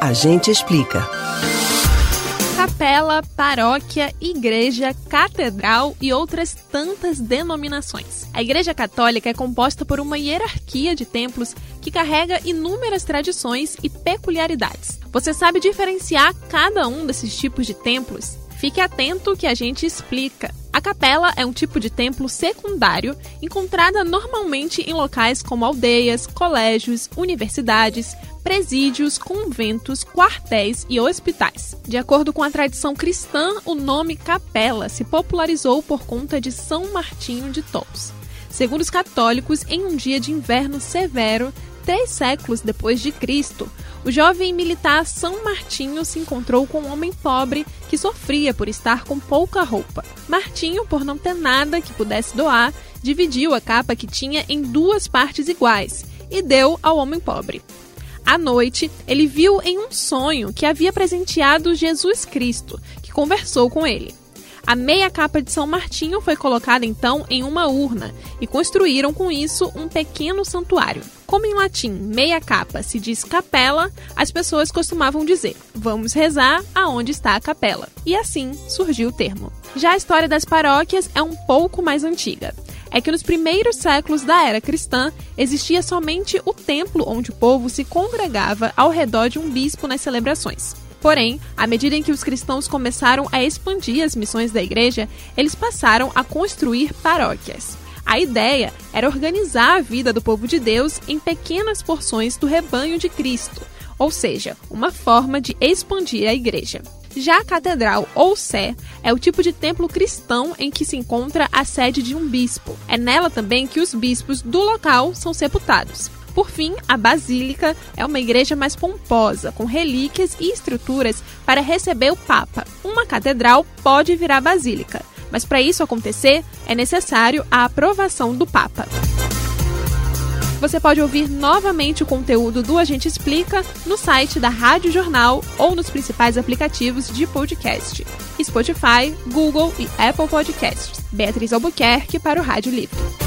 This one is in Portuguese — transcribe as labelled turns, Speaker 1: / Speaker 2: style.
Speaker 1: A gente explica.
Speaker 2: Capela, paróquia, igreja, catedral e outras tantas denominações. A Igreja Católica é composta por uma hierarquia de templos que carrega inúmeras tradições e peculiaridades. Você sabe diferenciar cada um desses tipos de templos? Fique atento que a gente explica. A capela é um tipo de templo secundário encontrada normalmente em locais como aldeias, colégios, universidades, presídios, conventos, quartéis e hospitais. De acordo com a tradição cristã, o nome capela se popularizou por conta de São Martinho de Tours. Segundo os católicos, em um dia de inverno severo, três séculos depois de Cristo, o jovem militar São Martinho se encontrou com um homem pobre que sofria por estar com pouca roupa. Martinho, por não ter nada que pudesse doar, dividiu a capa que tinha em duas partes iguais e deu ao homem pobre. À noite, ele viu em um sonho que havia presenteado Jesus Cristo, que conversou com ele. A meia capa de São Martinho foi colocada então em uma urna e construíram com isso um pequeno santuário. Como em latim meia capa se diz capela, as pessoas costumavam dizer: vamos rezar aonde está a capela. E assim surgiu o termo. Já a história das paróquias é um pouco mais antiga. É que nos primeiros séculos da era cristã existia somente o templo onde o povo se congregava ao redor de um bispo nas celebrações. Porém, à medida em que os cristãos começaram a expandir as missões da igreja, eles passaram a construir paróquias. A ideia era organizar a vida do povo de Deus em pequenas porções do rebanho de Cristo, ou seja, uma forma de expandir a igreja. Já a catedral ou sé é o tipo de templo cristão em que se encontra a sede de um bispo. É nela também que os bispos do local são sepultados. Por fim, a basílica é uma igreja mais pomposa, com relíquias e estruturas para receber o Papa. Uma catedral pode virar basílica, mas para isso acontecer é necessário a aprovação do Papa. Você pode ouvir novamente o conteúdo do Agente Explica no site da Rádio Jornal ou nos principais aplicativos de podcast: Spotify, Google e Apple Podcasts. Beatriz Albuquerque para o Rádio Livre.